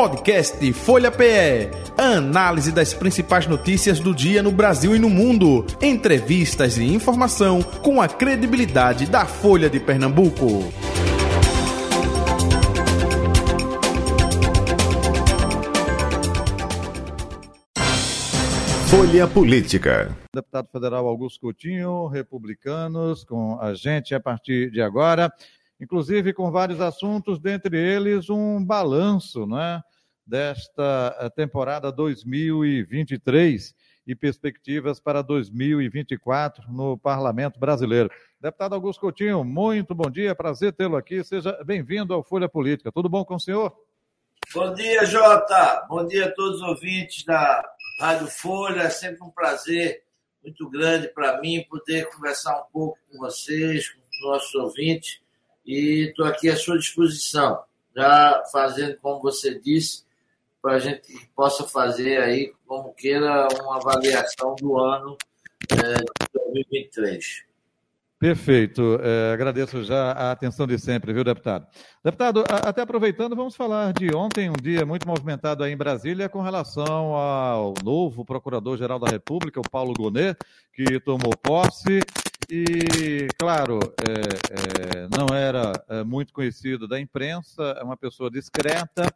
Podcast Folha PE. Análise das principais notícias do dia no Brasil e no mundo. Entrevistas e informação com a credibilidade da Folha de Pernambuco. Folha Política. Deputado Federal Augusto Coutinho, republicanos, com a gente a partir de agora inclusive com vários assuntos, dentre eles um balanço né, desta eh, temporada 2023 e perspectivas para 2024 no Parlamento Brasileiro. Deputado Augusto Coutinho, muito bom dia, prazer tê-lo aqui. Seja bem-vindo ao Folha Política. Tudo bom com o senhor? Bom dia, Jota. Bom dia a todos os ouvintes da Rádio Folha. É sempre um prazer muito grande para mim poder conversar um pouco com vocês, com os nossos ouvintes e estou aqui à sua disposição, já fazendo, como você disse, para a gente possa fazer aí, como queira, uma avaliação do ano é, de 2023. Perfeito. É, agradeço já a atenção de sempre, viu, deputado? Deputado, até aproveitando, vamos falar de ontem, um dia muito movimentado aí em Brasília, com relação ao novo Procurador-Geral da República, o Paulo Gonet, que tomou posse e, claro, é, é, não era é, muito conhecido da imprensa, é uma pessoa discreta,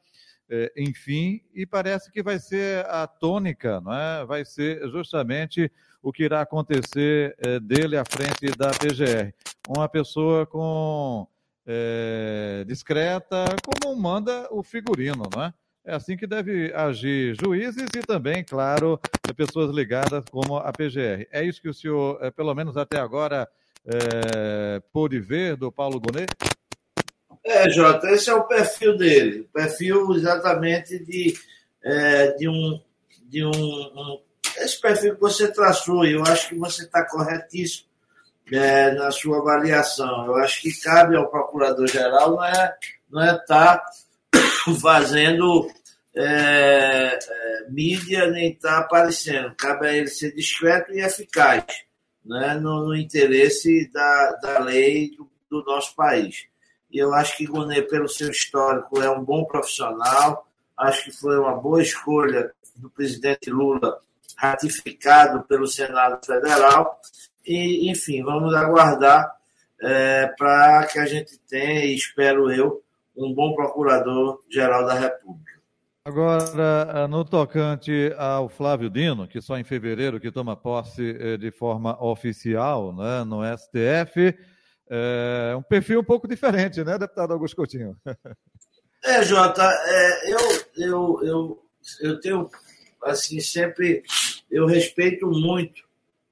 enfim, e parece que vai ser a tônica, não é? vai ser justamente o que irá acontecer é, dele à frente da PGR. Uma pessoa com é, discreta, como manda o figurino, não é? É assim que deve agir juízes e também, claro, pessoas ligadas como a PGR. É isso que o senhor, é, pelo menos até agora, é, pôde ver do Paulo Gonet? É, Jota, esse é o perfil dele. O perfil exatamente de, é, de, um, de um, um, Esse perfil que você traçou, eu acho que você está corretíssimo é, na sua avaliação. Eu acho que cabe ao procurador-geral não é, não é estar tá fazendo é, é, mídia nem está aparecendo. Cabe a ele ser discreto e eficaz né, no, no interesse da, da lei do, do, nosso país. E eu acho que Gonet, pelo seu histórico, é um bom profissional. Acho que foi uma boa escolha do presidente Lula, ratificado pelo Senado Federal. E, enfim, vamos aguardar é, para que a gente tenha, e espero eu, um bom procurador-geral da República. Agora, no tocante ao Flávio Dino, que só em fevereiro que toma posse eh, de forma oficial né, no STF, é um perfil um pouco diferente, né, deputado Augusto Coutinho? É, Jota, é, eu, eu, eu, eu tenho, assim, sempre, eu respeito muito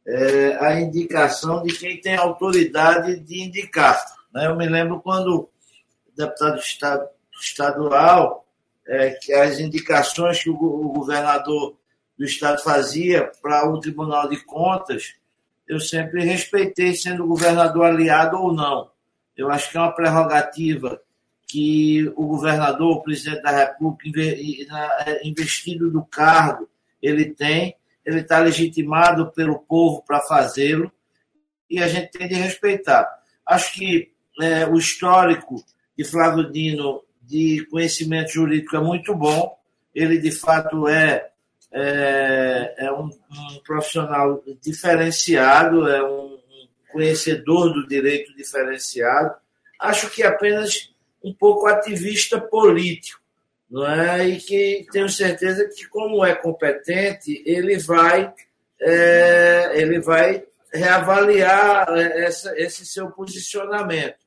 é, a indicação de quem tem autoridade de indicar. Né? Eu me lembro quando deputado estadual, é, que as indicações que o, o governador do estado fazia para o Tribunal de Contas, eu sempre respeitei, sendo governador aliado ou não. Eu acho que é uma prerrogativa que o governador, o presidente da República, é, investido do cargo, ele tem, ele está legitimado pelo povo para fazê-lo e a gente tem de respeitar. Acho que é, o histórico de Flávio Dino de conhecimento jurídico é muito bom. Ele, de fato, é, é, é um, um, profissional diferenciado, é um, conhecedor do direito diferenciado. Acho que apenas um pouco ativista político, não é? E que tenho certeza que, como é competente, ele vai, é, ele vai reavaliar é, essa, esse seu posicionamento.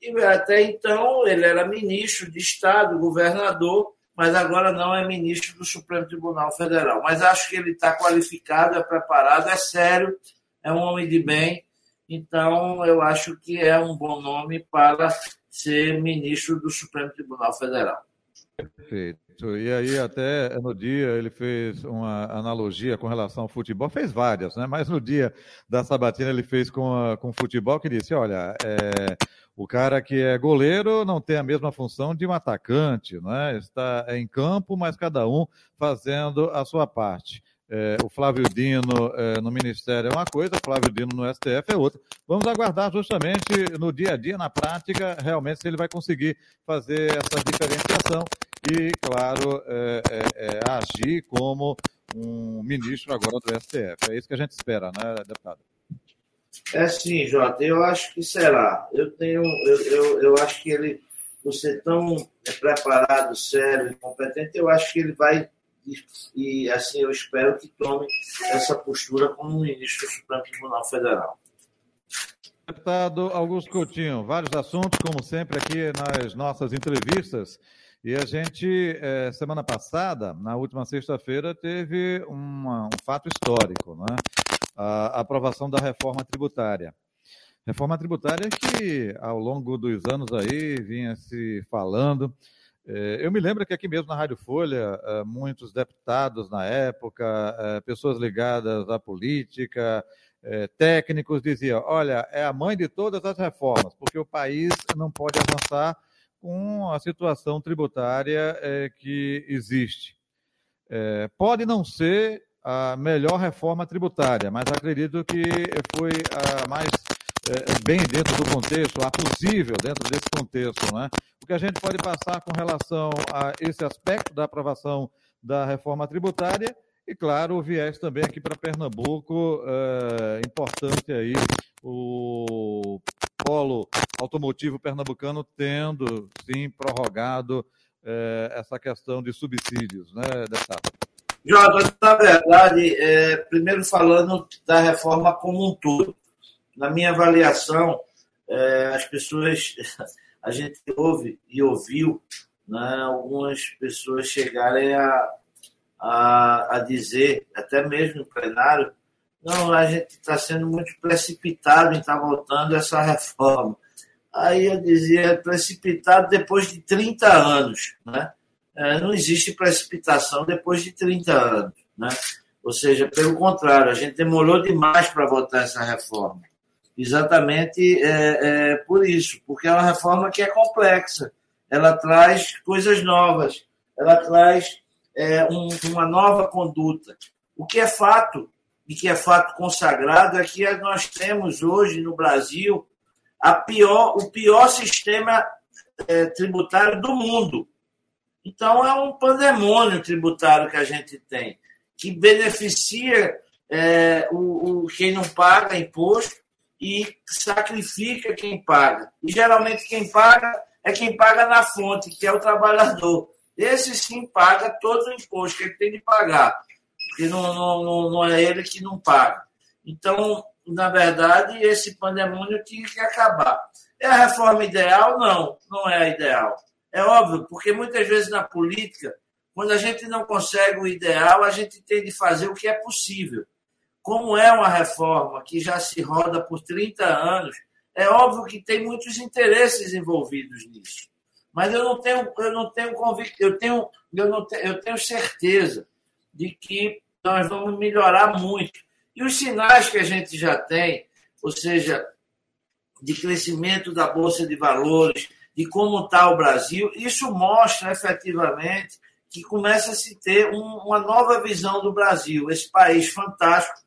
E até então ele era ministro de Estado, governador, mas agora não é ministro do Supremo Tribunal Federal. Mas acho que ele está qualificado, é preparado, é sério, é um homem de bem. Então, eu acho que é um bom nome para ser ministro do Supremo Tribunal Federal. Perfeito. E aí, até no dia, ele fez uma analogia com relação ao futebol, fez várias, né? Mas no dia da sabatina, ele fez com, a, com o futebol, que disse: olha, é, o cara que é goleiro não tem a mesma função de um atacante, né? Está em campo, mas cada um fazendo a sua parte. É, o Flávio Dino é, no Ministério é uma coisa, o Flávio Dino no STF é outra. Vamos aguardar justamente no dia a dia, na prática, realmente se ele vai conseguir fazer essa diferenciação e, claro, é, é, é, agir como um ministro agora do STF. É isso que a gente espera, né, deputado? É sim, Jota, eu acho que será. Eu tenho, eu, eu, eu acho que ele, por ser tão preparado, sério e competente, eu acho que ele vai, e, e assim eu espero que tome essa postura como ministro do Supremo Tribunal Federal. Deputado Augusto Coutinho, vários assuntos, como sempre, aqui nas nossas entrevistas. E a gente, é, semana passada, na última sexta-feira, teve uma, um fato histórico, né? A aprovação da reforma tributária. Reforma tributária que, ao longo dos anos aí, vinha se falando. É, eu me lembro que aqui mesmo na Rádio Folha, é, muitos deputados na época, pessoas ligadas à política, é, técnicos diziam: olha, é a mãe de todas as reformas, porque o país não pode avançar com a situação tributária é, que existe. É, pode não ser a melhor reforma tributária, mas acredito que foi a mais é, bem dentro do contexto, a possível dentro desse contexto. Né? O que a gente pode passar com relação a esse aspecto da aprovação da reforma tributária e, claro, o viés também aqui para Pernambuco, é, importante aí o polo automotivo pernambucano tendo, sim, prorrogado é, essa questão de subsídios, né, deputado? Jota, na verdade, é, primeiro falando da reforma como um todo. Na minha avaliação, é, as pessoas, a gente ouve e ouviu né, algumas pessoas chegarem a a, a dizer, até mesmo no plenário, não, a gente está sendo muito precipitado em estar tá voltando essa reforma. Aí eu dizia, precipitado depois de 30 anos. Né? É, não existe precipitação depois de 30 anos. Né? Ou seja, pelo contrário, a gente demorou demais para votar essa reforma. Exatamente é, é, por isso, porque é uma reforma que é complexa. Ela traz coisas novas, ela traz é, um, uma nova conduta. O que é fato, e que é fato consagrado, é que nós temos hoje no Brasil pior, o pior sistema é, tributário do mundo. Então, é um pandemônio tributário que a gente tem, que beneficia é, o, o, quem não paga imposto e sacrifica quem paga. E geralmente quem paga é quem paga na fonte, que é o trabalhador. Esse sim paga todo o imposto que ele tem de pagar, porque não, não, não é ele que não paga. Então, na verdade, esse pandemônio tinha que acabar. É a reforma ideal? Não, não é a ideal. É óbvio, porque muitas vezes na política, quando a gente não consegue o ideal, a gente tem de fazer o que é possível. Como é uma reforma que já se roda por 30 anos, é óbvio que tem muitos interesses envolvidos nisso. Mas eu não tenho, eu não tenho convicção, eu tenho, eu não tenho, eu tenho certeza de que nós vamos melhorar muito. E os sinais que a gente já tem, ou seja, de crescimento da Bolsa de Valores, de como está o Brasil, isso mostra efetivamente que começa a se ter um, uma nova visão do Brasil, esse país fantástico,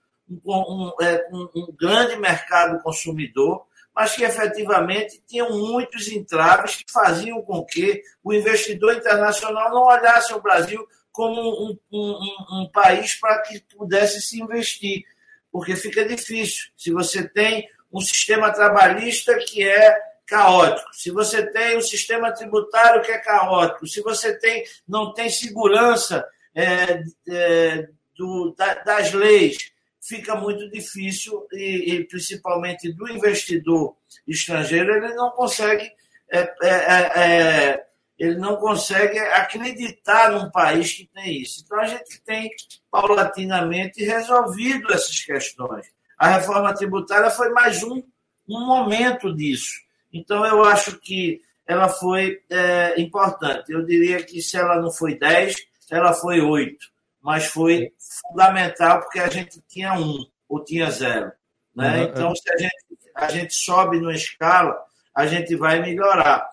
um, um, é, um, grande mercado consumidor, mas que efetivamente tinham muitos entraves que faziam com que o investidor internacional não olhasse o Brasil como um país para que pudesse se investir, porque fica difícil. Se você tem um sistema trabalhista que é caótico, se você tem um sistema tributário que é caótico, se você tem, não tem segurança é, é, do, da, das leis, fica muito difícil e, e, principalmente do investidor estrangeiro ele não consegue é, é, é, é, ele não consegue acreditar num país que tem isso. Então a gente tem paulatinamente resolvido essas questões. A reforma tributária foi mais um, um momento disso. Então eu acho que ela foi é, importante. Eu diria que se ela não foi 10, ela foi 8 mas foi fundamental porque a gente tinha um ou tinha zero. Né? Uhum. Então, se a gente, a gente sobe numa escala, a gente vai melhorar.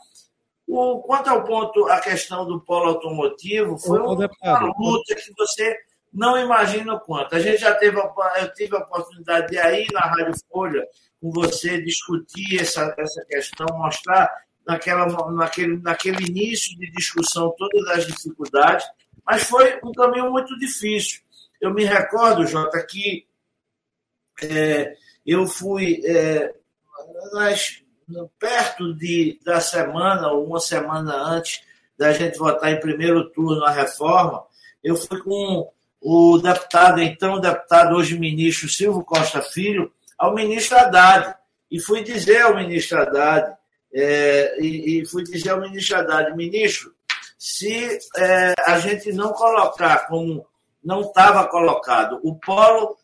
O, quanto ao ponto, a questão do polo automotivo, foi uma, uma luta que você não imagina o quanto. A gente já teve, eu tive a oportunidade de ir na Rádio Folha com você discutir essa, essa questão, mostrar naquela, naquele, naquele início de discussão todas as dificuldades, mas foi um caminho muito difícil. Eu me recordo, Jota, que é, eu fui é, nas, perto de, da semana, ou uma semana antes da gente votar em primeiro turno a reforma, eu fui com o deputado, então deputado, hoje ministro Silvio Costa Filho, ao ministro Haddad. E fui dizer ao ministro Haddad, é, e, e, fui dizer ao ministro Haddad, ministro, se é, a gente não colocar como não estava colocado o polo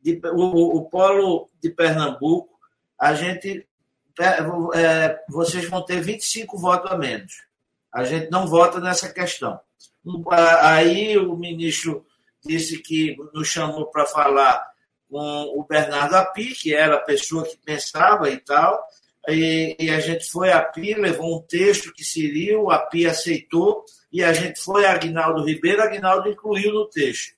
de, o, o, polo de Pernambuco, a gente é, é vocês vão ter 25 votos a menos. A gente não vota nessa questão. Aí o ministro disse que nos chamou para falar com o Bernardo Api, que era a pessoa que pensava e tal, e, e, a gente foi a Pi, levou um texto que seria, o Api aceitou, e a gente foi a Agnaldo Ribeiro, Agnaldo incluiu no texto.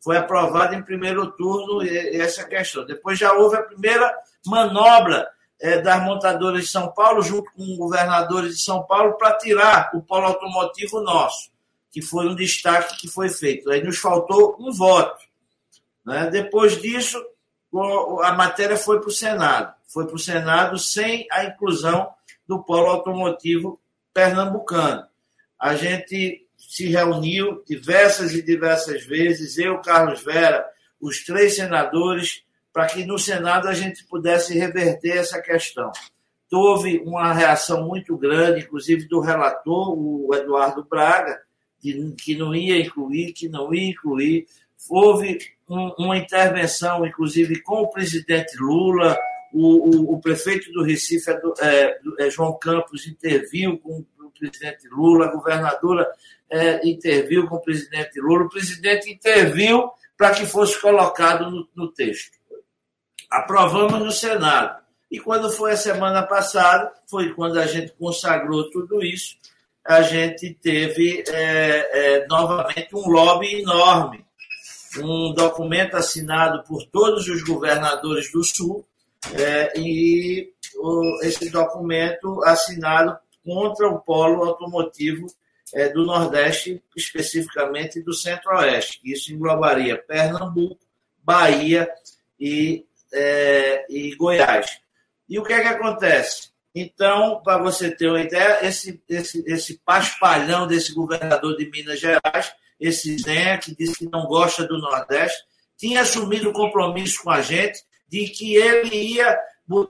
Foi aprovado em primeiro turno essa questão. Depois já houve a primeira manobra é, das montadoras de São Paulo, junto com governadores de São Paulo, para tirar o polo automotivo nosso, que foi um destaque que foi feito. Aí nos faltou um voto. Né? Depois disso, a matéria foi para o Senado. Foi para o Senado sem a inclusão do polo automotivo pernambucano. A gente se reuniu diversas e diversas vezes, eu, Carlos Vera, os três senadores, para que no Senado a gente pudesse reverter essa questão. Houve uma reação muito grande, inclusive do relator, o Eduardo Braga, que não ia incluir, que não ia incluir. Houve um, uma intervenção, inclusive, com o presidente Lula, o, o, o prefeito do Recife, é, é, João Campos, interviu com o presidente Lula, a governadora é, interviu com o presidente Lula, o presidente interviu para que fosse colocado no, no texto. Aprovamos no Senado. E quando foi a semana passada, foi quando a gente consagrou tudo isso, a gente teve é, é, novamente um lobby enorme um documento assinado por todos os governadores do Sul é, e o, esse documento assinado contra o polo automotivo é, do Nordeste, especificamente do Centro-Oeste. Isso englobaria Pernambuco, Bahia e, é, e Goiás. E o que é que acontece? Então, para você ter uma ideia, esse, esse, esse paspalhão desse governador de Minas Gerais esse Zé, que disse que não gosta do Nordeste, tinha assumido o compromisso com a gente de que ele ia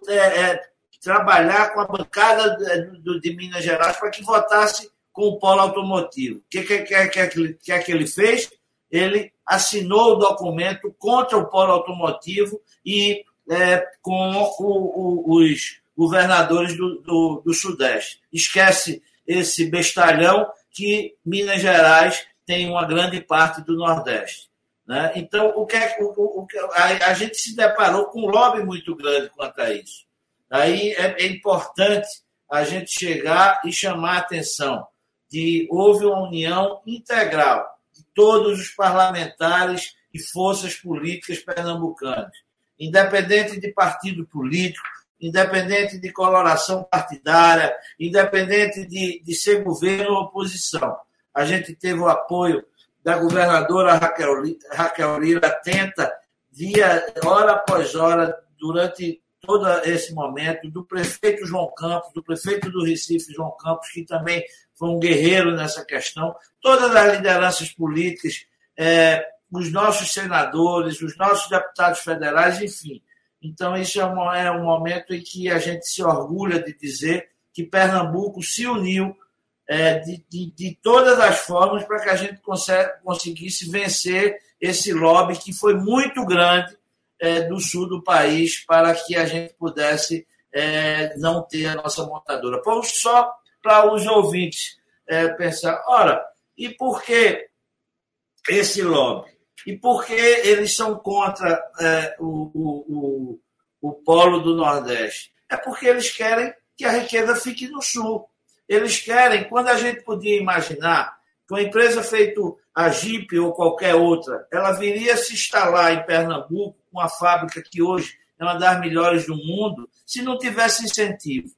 é, é, trabalhar com a bancada de, de Minas Gerais para que votasse com o polo automotivo. O que, que, que, que, que, que ele fez? Ele assinou o documento contra o polo automotivo e é, com o, o, os governadores do, do, do Sudeste. Esquece esse bestalhão que Minas Gerais tem uma grande parte do Nordeste. Né? Então, o que, é, o, o, a, a, gente se deparou com um lobby muito grande quanto a isso. Aí é, é importante a gente chegar e chamar a atenção de houve uma união integral de todos os parlamentares e forças políticas pernambucanas, independente de partido político, independente de coloração partidária, independente de, de ser governo ou oposição a gente teve o apoio da governadora Raquel, Raquel Lira, atenta, dia, hora após hora, durante todo esse momento, do prefeito João Campos, do prefeito do Recife, João Campos, que também foi um guerreiro nessa questão, todas as lideranças políticas, é, os nossos senadores, os nossos deputados federais, enfim. Então, isso é um, é um momento em que a gente se orgulha de dizer que Pernambuco se uniu é, de, de, de, todas as formas para que a gente conseguisse vencer esse lobby que foi muito grande é, do sul do país para que a gente pudesse é, não ter a nossa montadora. Vamos só para os ouvintes é, pensar, ora, e por que esse lobby? E por que eles são contra é, o, o, o, o polo do Nordeste? É porque eles querem que a riqueza fique no sul. Eles querem, quando a gente podia imaginar que uma empresa feito a Jeep ou qualquer outra, ela viria se instalar em Pernambuco, uma fábrica que hoje é uma das melhores do mundo, se não tivesse incentivo.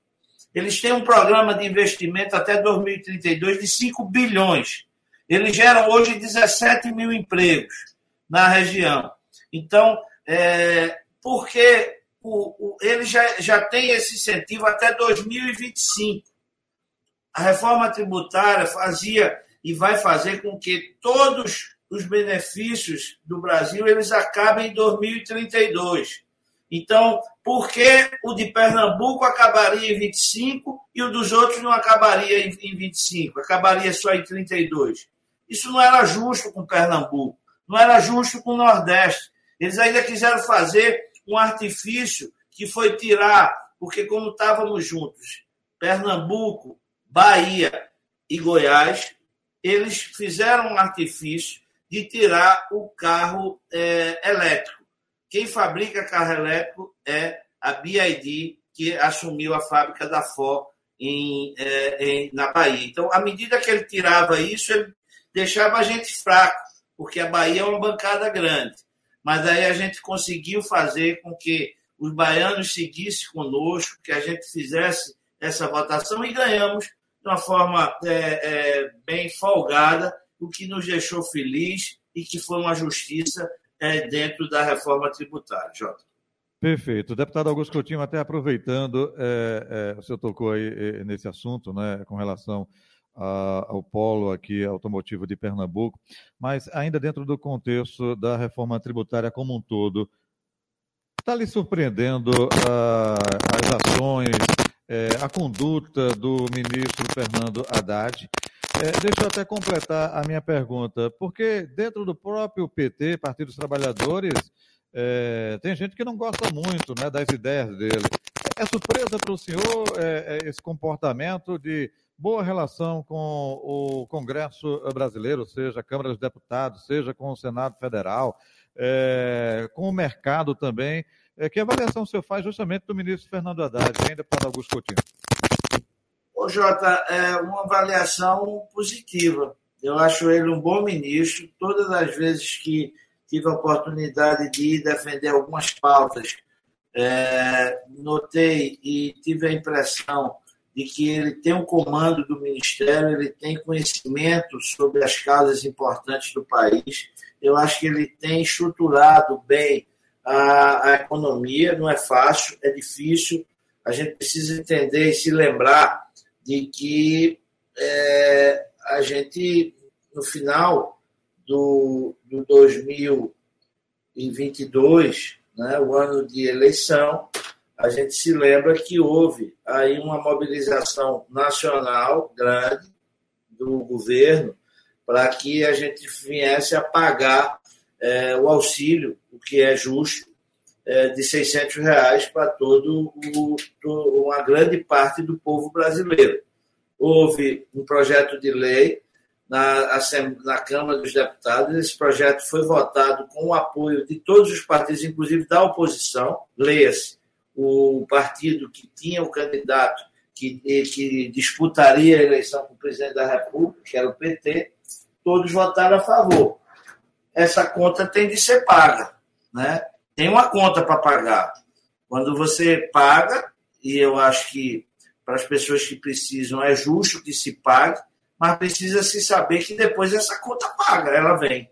Eles têm um programa de investimento até 2032 de 5 bilhões. Eles geram hoje 17 mil empregos na região. Então, é, porque o, o, ele já, já tem esse incentivo até 2025. A reforma tributária fazia e vai fazer com que todos os benefícios do Brasil eles acabem em 2032. Então, por que o de Pernambuco acabaria em 25 e o dos outros não acabaria em 25? Acabaria só em 32. Isso não era justo com Pernambuco, não era justo com o Nordeste. Eles ainda quiseram fazer um artifício que foi tirar, porque como estávamos juntos, Pernambuco, Bahia e Goiás, eles fizeram um artifício de tirar o carro é, elétrico. Quem fabrica carro elétrico é a BID, que assumiu a fábrica da Ford em, é, em, na Bahia. Então, à medida que ele tirava isso, ele deixava a gente fraco, porque a Bahia é uma bancada grande. Mas aí a gente conseguiu fazer com que os baianos seguissem conosco, que a gente fizesse essa votação e ganhamos de uma forma é, é, bem folgada, o que nos deixou feliz e que foi uma justiça é, dentro da reforma tributária. Jota. Perfeito. Deputado Augusto Coutinho, até aproveitando, é, é, o senhor tocou aí nesse assunto, né, com relação a, ao polo aqui automotivo de Pernambuco, mas ainda dentro do contexto da reforma tributária como um todo, está lhe surpreendendo uh, as ações, é, a conduta do ministro Fernando Haddad? É, deixa eu até completar a minha pergunta, porque dentro do próprio PT, Partido dos Trabalhadores, é, tem gente que não gosta muito né, das ideias dele. É surpresa para o senhor é, é, esse comportamento de boa relação com o Congresso brasileiro, seja a Câmara dos Deputados, seja com o Senado Federal, é, com o mercado também. É, que avaliação o senhor faz justamente do ministro Fernando Haddad, hein, deputado Augusto Coutinho? Ô, Jota, é uma avaliação positiva. Eu acho ele um bom ministro. Todas as vezes que tive a oportunidade de defender algumas pautas, é, notei e tive a impressão de que ele tem um comando do Ministério, ele tem conhecimento sobre as causas importantes do país. Eu acho que ele tem estruturado bem a, a economia, não é fácil, é difícil. A gente precisa entender e se lembrar de que é, a gente, no final do, do 2022, né, o ano de eleição, a gente se lembra que houve aí uma mobilização nacional grande do governo para que a gente viesse a pagar é, o auxílio, o que é justo, é, de 600 reais para todo o, uma grande parte do povo brasileiro. Houve um projeto de lei na, na Câmara dos Deputados, esse projeto foi votado com o apoio de todos os partidos, inclusive da oposição, leia-se, o partido que tinha o candidato que, que disputaria a eleição com o presidente da República, que era o PT, todos votaram a favor. Essa conta tem de ser paga. Né? Tem uma conta para pagar. Quando você paga, e eu acho que para as pessoas que precisam é justo que se pague, mas precisa se saber que depois essa conta paga, ela vem.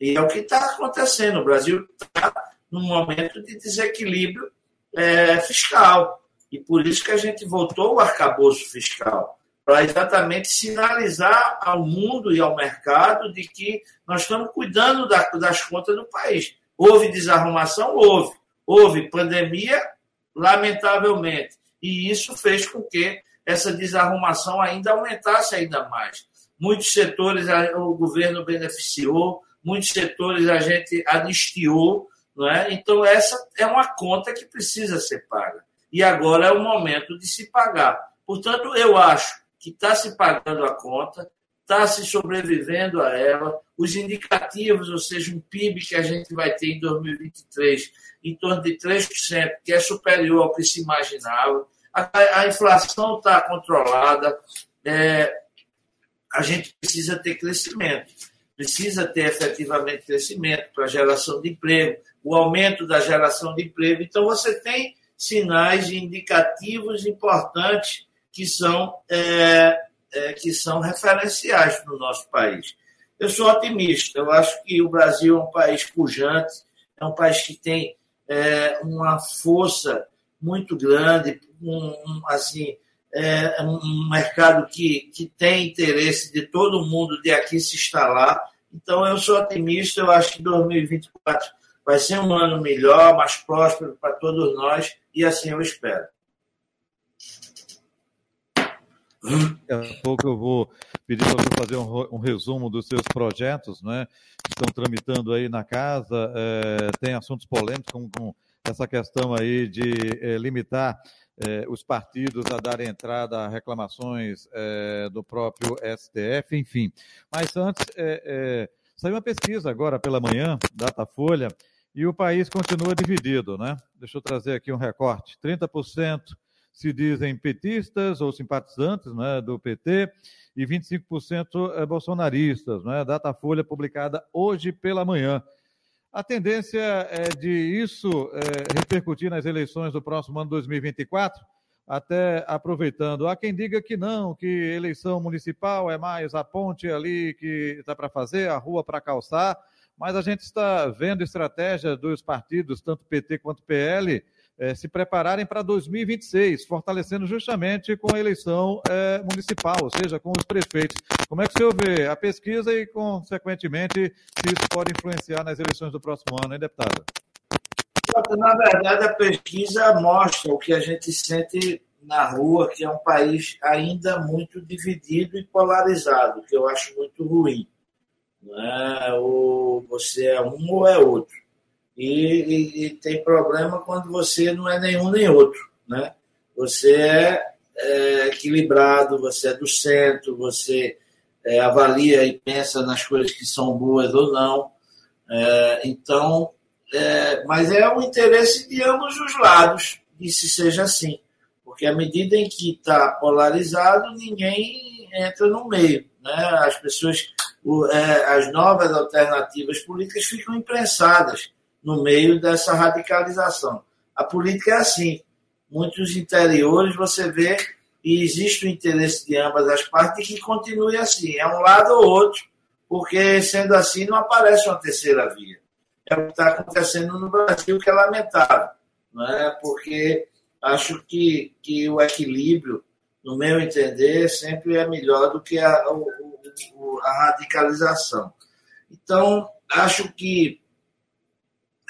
E é o que está acontecendo. O Brasil está num momento de desequilíbrio é, fiscal. E por isso que a gente voltou ao arcabouço fiscal para exatamente sinalizar ao mundo e ao mercado de que nós estamos cuidando das contas do país. Houve desarrumação? Houve. Houve pandemia? Lamentavelmente. E isso fez com que essa desarrumação ainda aumentasse ainda mais. Muitos setores o governo beneficiou, muitos setores a gente anistiou, não é? Então, essa é uma conta que precisa ser paga. E agora é o momento de se pagar. Portanto, eu acho que está se pagando a conta, está se sobrevivendo a ela. Os indicativos, ou seja, um PIB que a gente vai ter em 2023 em torno de 3%, que é superior ao que se imaginava. A, a inflação está controlada. É, a gente precisa ter crescimento, precisa ter efetivamente crescimento para geração de emprego, o aumento da geração de emprego. Então, você tem sinais indicativos importantes que são, é, é, que são referenciais no nosso país. Eu sou otimista, eu acho que o Brasil é um país pujante, é um país que tem é, uma força muito grande, um, um assim, é, um mercado que, que tem interesse de todo mundo de aqui se instalar. Então, eu sou otimista, eu acho que 2024 vai ser um ano melhor, mais próspero para todos nós, e assim eu espero. Daqui a pouco eu vou pedir para você fazer um, um, resumo dos seus projetos, né? Estão tramitando aí na casa, é, tem assuntos polêmicos, como, essa questão aí de é, limitar é, os partidos a darem entrada a reclamações do próprio STF, enfim. Mas antes, saiu uma pesquisa agora pela manhã, Datafolha, e o país continua dividido, né? Deixa eu trazer aqui um recorte: 30% se dizem petistas ou simpatizantes né, do PT e 25% é bolsonaristas, né? Datafolha publicada hoje pela manhã. A tendência é de isso é, repercutir nas eleições do próximo ano 2024, até aproveitando. Há quem diga que não, que eleição municipal é mais a ponte ali que está para fazer, a rua para calçar, mas a gente está vendo estratégia dos partidos, tanto PT quanto PL, é, se prepararem para 2026, fortalecendo justamente com a eleição é, municipal, ou seja, com os prefeitos. Como é que o senhor vê a pesquisa e, consequentemente, se isso pode influenciar nas eleições do próximo ano, hein, deputado? Na verdade, a pesquisa mostra o que a gente sente na rua, que é um país ainda muito dividido e polarizado, que eu acho muito ruim. Não é? Ou você é um ou é outro. E, e, e, tem problema quando você não é nenhum nem outro. Né? Você é, é equilibrado, você é do centro, você é, avalia e pensa nas coisas que são boas ou não. É, então, é, mas é o interesse de ambos os lados que se seja assim. Porque à medida em que está polarizado, ninguém entra no meio. Né? As pessoas, o, é, as novas alternativas políticas ficam imprensadas no meio dessa radicalização. A política é assim. Muitos interiores você vê e existe o interesse de ambas as partes que continue assim. É um lado ou outro, porque sendo assim não aparece uma terceira via. É o que está acontecendo no Brasil, que é lamentável. Não é? Porque acho que, que o equilíbrio, no meu entender, sempre é melhor do que a, a radicalização. Então, acho que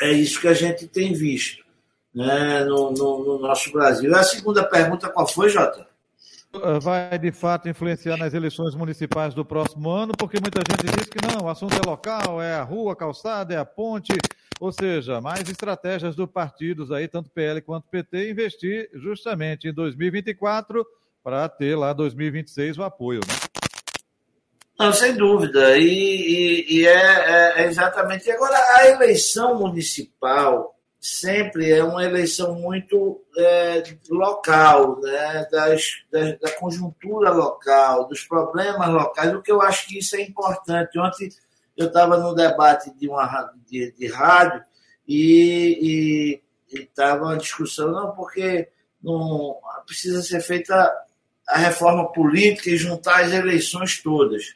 é isso que a gente tem visto né, no, no, no nosso Brasil. A segunda pergunta, qual foi, Jota? Eh, vai de fato influenciar nas eleições municipais do próximo ano, porque muita gente diz que não, o assunto é local, é a rua, a calçada, é a ponte, ou seja, mais estratégias dos partidos aí, tanto PL quanto PT, investir justamente em 2024 para ter lá 2026 o apoio. Né? Não, sem dúvida. E, e, e é, é, é, exatamente. Agora, a eleição municipal sempre é uma eleição muito é, local, né? Das, das, da conjuntura local, dos problemas locais, o que eu acho que isso é importante. Ontem eu estava no debate de uma de, de rádio e estava uma discussão, não, porque não precisa ser feita a reforma política e juntar as eleições todas.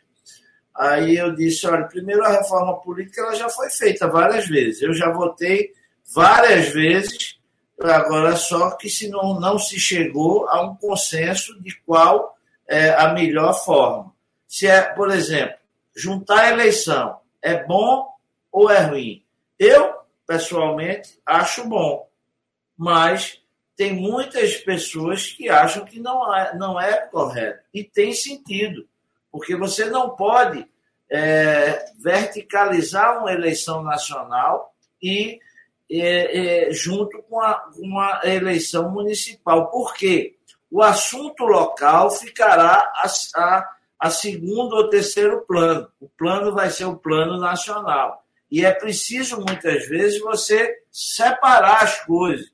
Aí eu disse, olha, primeiro a reforma política ela já foi feita várias vezes. Eu já votei várias vezes, agora só que se não, não se chegou a um consenso de qual é a melhor forma. Se é, por exemplo, juntar a eleição é bom ou é ruim? Eu, pessoalmente, acho bom, mas tem muitas pessoas que acham que não é, não é correto. E tem sentido porque você não pode é, verticalizar uma eleição nacional e é, é, junto com a, uma eleição municipal. Por quê? O assunto local ficará a, a, a segundo ou terceiro plano. O plano vai ser o plano nacional. E é preciso, muitas vezes, você separar as coisas.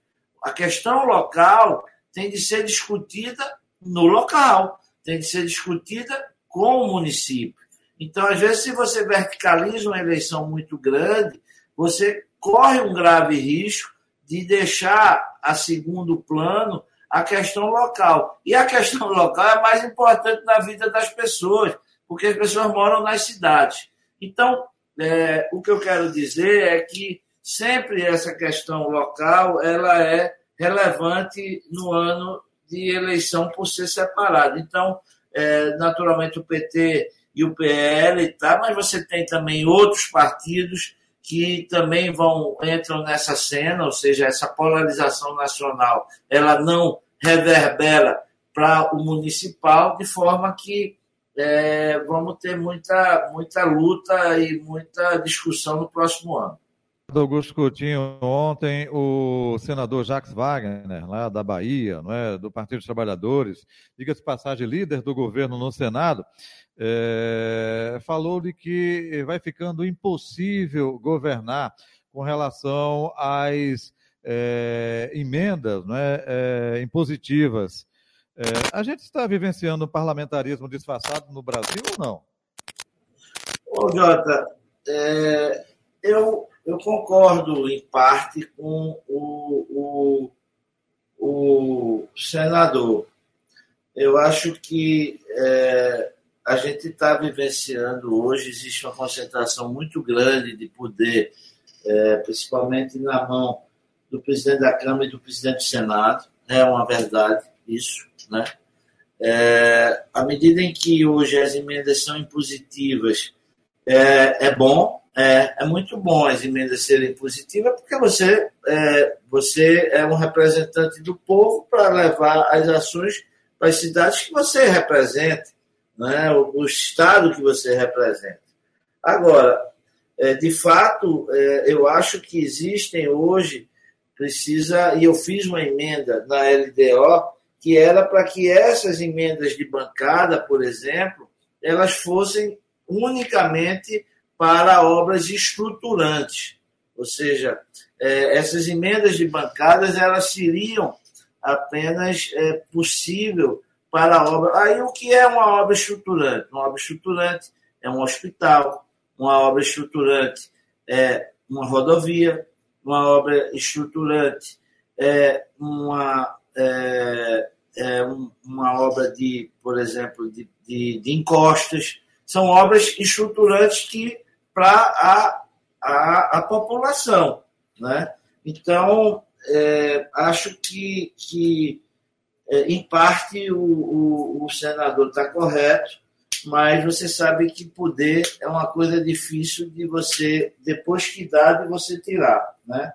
A questão local tem de ser discutida no local, tem de ser discutida com o município. Então, às vezes, se você verticaliza uma eleição muito grande, você corre um grave risco de deixar a segundo plano a questão local. E a questão local é mais importante na vida das pessoas, porque as pessoas moram nas cidades. Então, é, o que eu quero dizer é que sempre essa questão local ela é relevante no ano de eleição por ser separado. Então, é, naturalmente o PT e o PL, tá, mas você tem também outros partidos que também vão entram nessa cena, ou seja, essa polarização nacional, ela não reverbera para o municipal, de forma que é, vamos ter muita, muita luta e muita discussão no próximo ano. Augusto Coutinho, ontem o senador Jacques Wagner, lá da Bahia, não é, do Partido dos Trabalhadores, diga-se passagem, líder do governo no Senado, é, falou de que vai ficando impossível governar com relação às é, emendas não é, é impositivas. É, a gente está vivenciando um parlamentarismo disfarçado no Brasil ou não? Ô, Jota, é, eu eu concordo, em parte, com o, o, o senador. Eu acho que é, a gente está vivenciando hoje, existe uma concentração muito grande de poder, é, principalmente na mão do presidente da Câmara e do presidente do Senado. É uma verdade isso, né? É, à medida em que hoje as emendas são impositivas, é, é bom, é, é muito bom as emendas serem positivas, porque você é, você é um representante do povo para levar as ações para as cidades que você representa, né? o, o estado que você representa. Agora, é, de fato, é, eu acho que existem hoje, precisa, e eu fiz uma emenda na LDO, que era para que essas emendas de bancada, por exemplo, elas fossem unicamente para obras estruturantes, ou seja, é, essas emendas de bancadas elas seriam apenas é, possível para a obra. Aí o que é uma obra estruturante? Uma obra estruturante é um hospital, uma obra estruturante é uma rodovia, uma obra estruturante é uma, é, é uma obra de, por exemplo, de, de, de encostas. São obras estruturantes que para a, a, a, população. Né? Então, é, acho que, que é, em parte, o, o, o senador está correto, mas você sabe que poder é uma coisa difícil de você, depois que dá, de você tirar. Né?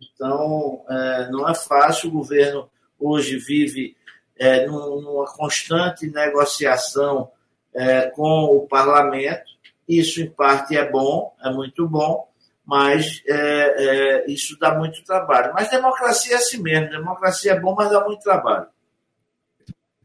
Então, é, não é fácil. O governo hoje vive é, numa constante negociação é, com o parlamento isso, em parte, é bom, é muito bom, mas é, é, isso dá muito trabalho. Mas democracia é assim mesmo. Democracia é bom, mas dá muito trabalho.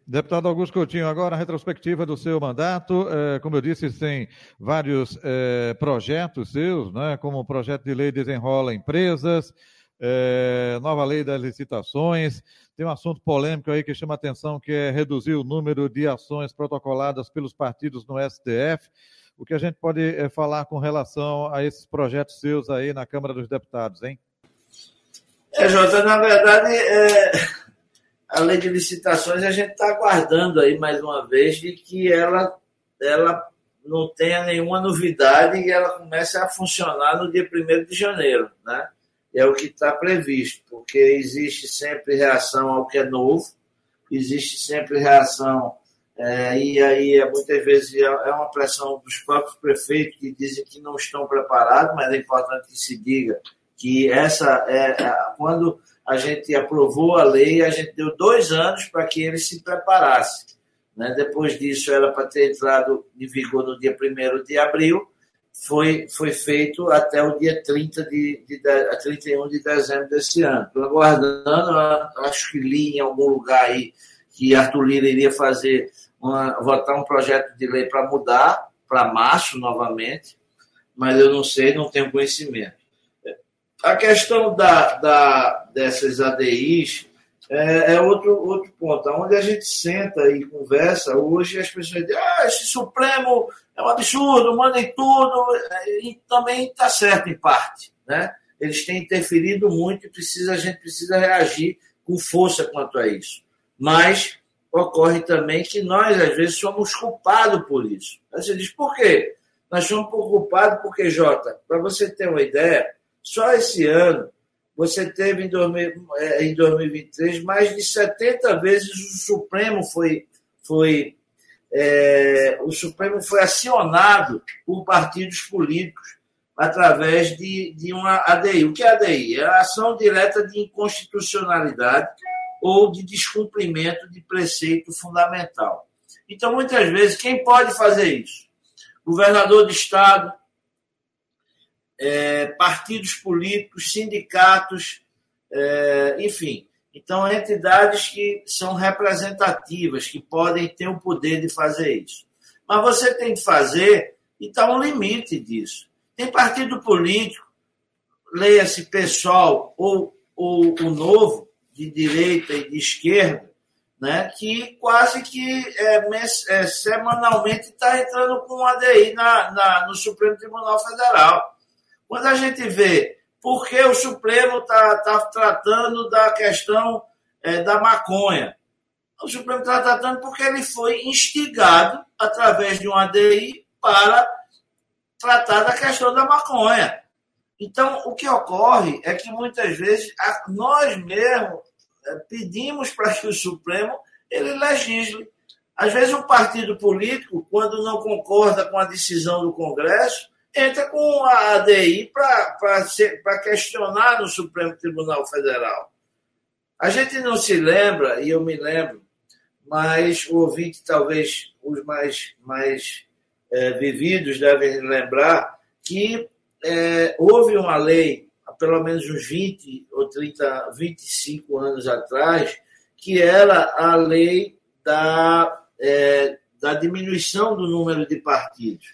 Deputado Augusto Coutinho, agora a retrospectiva do seu mandato. É, como eu disse, tem vários é, projetos seus, né, como o projeto de lei Desenrola Empresas, é, nova lei das licitações. Tem um assunto polêmico aí que chama atenção, que é reduzir o número de ações protocoladas pelos partidos no STF o que a gente pode é, falar com relação a esses projetos seus aí na Câmara dos Deputados, hein? É, Jota, na verdade, é, a lei de licitações a gente está aguardando aí mais uma vez de que ela, ela não tenha nenhuma novidade e ela comece a funcionar no dia 1 de janeiro, né? É o que está previsto, porque existe sempre reação ao que é novo, existe sempre reação é, e aí, é, muitas vezes, é, é uma pressão dos próprios prefeitos que dizem que não estão preparados, mas é importante que se diga que essa é, quando a gente aprovou a lei, a gente deu dois anos para que ele se preparasse. Né? Depois disso, era para ter entrado em vigor no dia 1 de abril, foi, foi feito até o dia 30 de, de, de 31 de dezembro desse ano. Estou aguardando, acho que li em algum lugar aí que Arthur Lira iria fazer uma, votar um projeto de lei para mudar para março novamente, mas eu não sei, não tenho conhecimento. A questão da, da, dessas ADIs é, é, outro, outro ponto. Onde a gente senta e conversa, hoje as pessoas dizem, ah, esse Supremo é um absurdo, mandem tudo, e também está certo em parte. Né? Eles têm interferido muito e precisa, a gente precisa reagir com força quanto a isso. Mas ocorre também que nós, às vezes, somos culpados por isso. Aí você diz, por quê? Nós somos culpados porque, Jota, para você ter uma ideia, só esse ano você teve em, 2023 é, mais de 70 vezes o Supremo foi, foi é, o Supremo foi acionado por partidos políticos através de, de uma ADI. O que é ADI? É a ação direta de inconstitucionalidade ou de descumprimento de preceito fundamental. Então, muitas vezes, quem pode fazer isso? Governador de Estado, é, partidos políticos, sindicatos, é, enfim. Então, entidades que são representativas, que podem ter o poder de fazer isso. Mas você tem que fazer, e está um limite disso. Tem partido político, leia-se pessoal ou, ou o novo, de direita e de esquerda, né, que quase que é, é, semanalmente está entrando com um ADI na, na, no Supremo Tribunal Federal. Quando a gente vê por que o Supremo está tá tratando da questão é, da maconha, o Supremo está tratando porque ele foi instigado através de um ADI para tratar da questão da maconha. Então, o que ocorre é que muitas vezes nós mesmos é, pedimos para que o Supremo ele legisle. Às vezes, um partido político, quando não concorda com a decisão do Congresso, entra com a ADI para questionar no Supremo Tribunal Federal. A gente não se lembra, e eu me lembro, mas o ouvinte, talvez os mais, mais é, vividos devem lembrar que é, houve uma lei, há pelo menos uns 20 ou 30, 25 anos atrás, que era a lei da, é, da diminuição do número de partidos.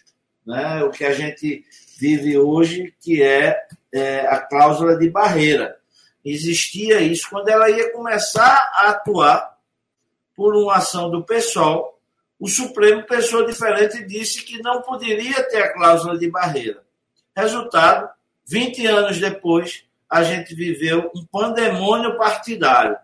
Né? O que a gente vive hoje, que é, é a cláusula de barreira. Existia isso quando ela ia começar a atuar por uma ação do PSOL, o Supremo pensou diferente e disse que não poderia ter a cláusula de barreira. Resultado, 20 anos depois, a gente viveu um pandemônio partidário.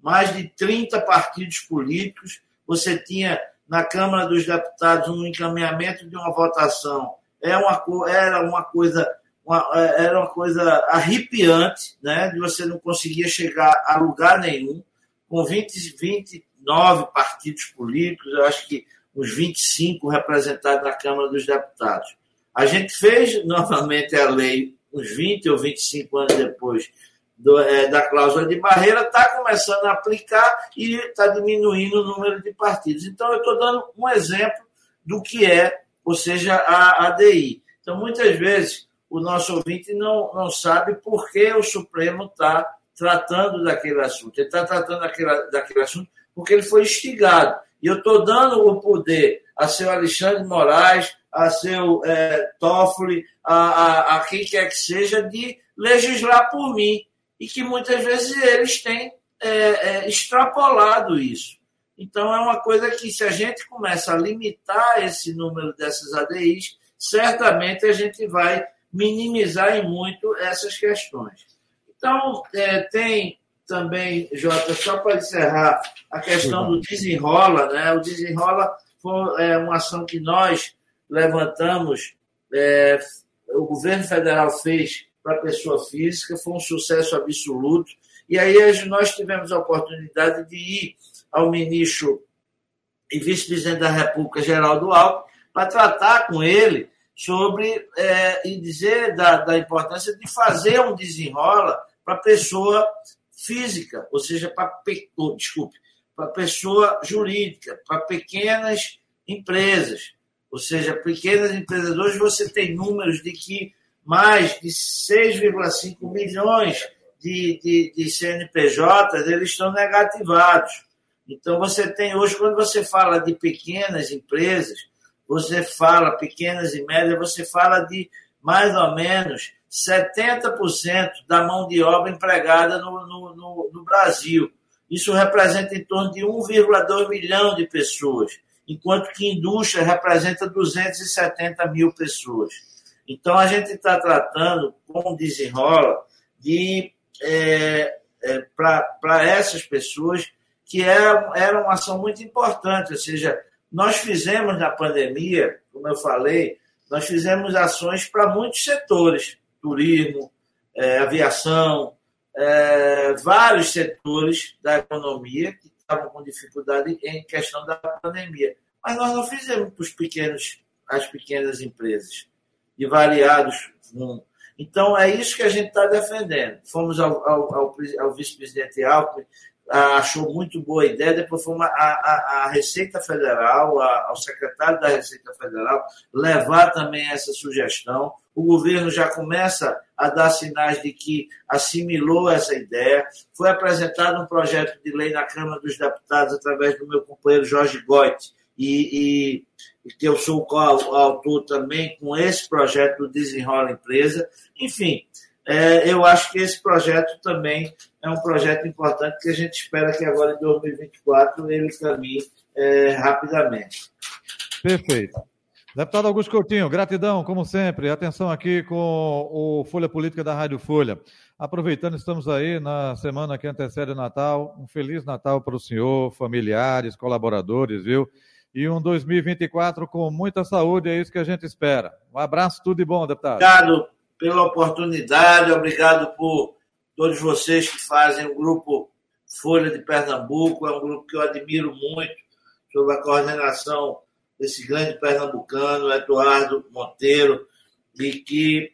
Mais de 30 partidos políticos, você tinha na Câmara dos Deputados um encaminhamento de uma votação. É uma, era uma coisa uma, era uma coisa arrepiante, né? de você não conseguia chegar a lugar nenhum, com 20, 20 nove partidos políticos, eu acho que uns 25 representados na Câmara dos Deputados. A gente fez novamente a lei uns 20 ou 25 anos depois do, é, da cláusula de barreira, está começando a aplicar e está diminuindo o número de partidos. Então, eu estou dando um exemplo do que é, ou seja, a ADI. Então, muitas vezes, o nosso ouvinte não, não sabe por que o Supremo está tratando daquele assunto. Ele está tratando daquele, daquele assunto porque ele foi instigado. E eu estou dando o poder a seu Alexandre Moraes, a seu é, Toffoli, a, a, a, quem quer que seja, de legislar por mim. E que muitas vezes eles têm é, é, extrapolado isso. Então, é uma coisa que, se a gente começa a limitar esse número dessas ADIs, certamente a gente vai minimizar em muito essas questões. Então, é, tem também, Jota, só para encerrar a questão do desenrola, né? O desenrola foi é, uma ação que nós levantamos, é, o governo federal fez para a pessoa física, foi um sucesso absoluto. E aí nós tivemos a oportunidade de ir ao ministro e vice-presidente da República, Geraldo Alckmin, para tratar com ele sobre é, e dizer da, da importância de fazer um desenrola para a pessoa física, ou seja, para oh, desculpe, para pessoa jurídica, para pequenas empresas, ou seja, pequenas empresas. Hoje você tem números de que mais de 6,5 milhões de, de, de CNPJs eles estão negativados. Então você tem hoje, quando você fala de pequenas empresas, você fala pequenas e médias, você fala de mais ou menos 70% da mão de obra empregada no, no, no, no Brasil. Isso representa em torno de 1,2 milhão de pessoas, enquanto que indústria representa 270 mil pessoas. Então, a gente está tratando, com desenrola, de é, é, para essas pessoas que era, era uma ação muito importante, ou seja, nós fizemos na pandemia, como eu falei, nós fizemos ações para muitos setores, turismo, é, aviação, é, vários setores da economia que estavam com dificuldade em questão da pandemia. Mas nós não fizemos para os pequenos, as pequenas empresas, de variados Então, é isso que a gente está defendendo. Fomos ao, ao, ao, ao vice-presidente Alckmin, achou muito boa a ideia, depois fomos à, Receita Federal, ao secretário da Receita Federal, levar também essa sugestão. O governo já começa a dar sinais de que assimilou essa ideia. Foi apresentado um projeto de lei na Câmara dos Deputados através do meu companheiro Jorge Goit, e, e que eu sou o autor também com esse projeto do Desenrola Empresa. Enfim, é, eu acho que esse projeto também é um projeto importante que a gente espera que agora em 2024 ele caminhe é, rapidamente. Perfeito. Deputado Augusto Coutinho, gratidão, como sempre. Atenção aqui com o Folha Política da Rádio Folha. Aproveitando, estamos aí na semana que antecede o Natal. Um Feliz Natal para o senhor, familiares, colaboradores, viu? E um 2024 com muita saúde, é isso que a gente espera. Um abraço, tudo de bom, deputado. Obrigado pela oportunidade, obrigado por todos vocês que fazem o grupo Folha de Pernambuco, é um grupo que eu admiro muito, sob a coordenação desse grande pernambucano, Eduardo Monteiro, e que,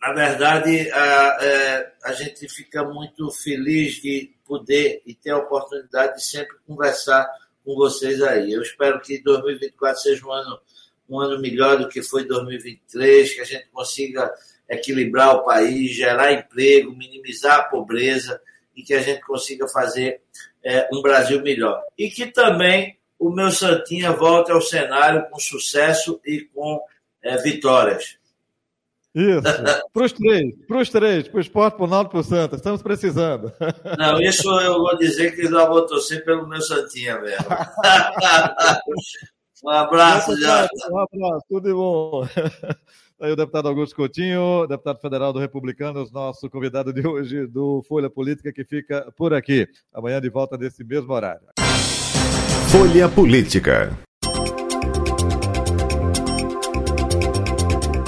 na verdade, a, é, a gente fica muito feliz de poder e ter a oportunidade de sempre conversar com vocês aí. Eu espero que 2024 seja um ano, um ano melhor do que foi 2023, que a gente consiga equilibrar o país, gerar emprego, minimizar a pobreza e que a gente consiga fazer é, um Brasil melhor. E que também o meu Santinha volte ao cenário com sucesso e com é, vitórias. Isso, para os três, para os três, para o esporte, para o Náutico, para o Santa, estamos precisando. Não, isso eu vou dizer que já vou torcer pelo meu Santinha mesmo. um abraço, Jota. Um abraço, tudo de bom. Aí o deputado Augusto Coutinho, deputado federal do Republicanos, nosso convidado de hoje do Folha Política, que fica por aqui. Amanhã de volta nesse mesmo horário. Folha Política.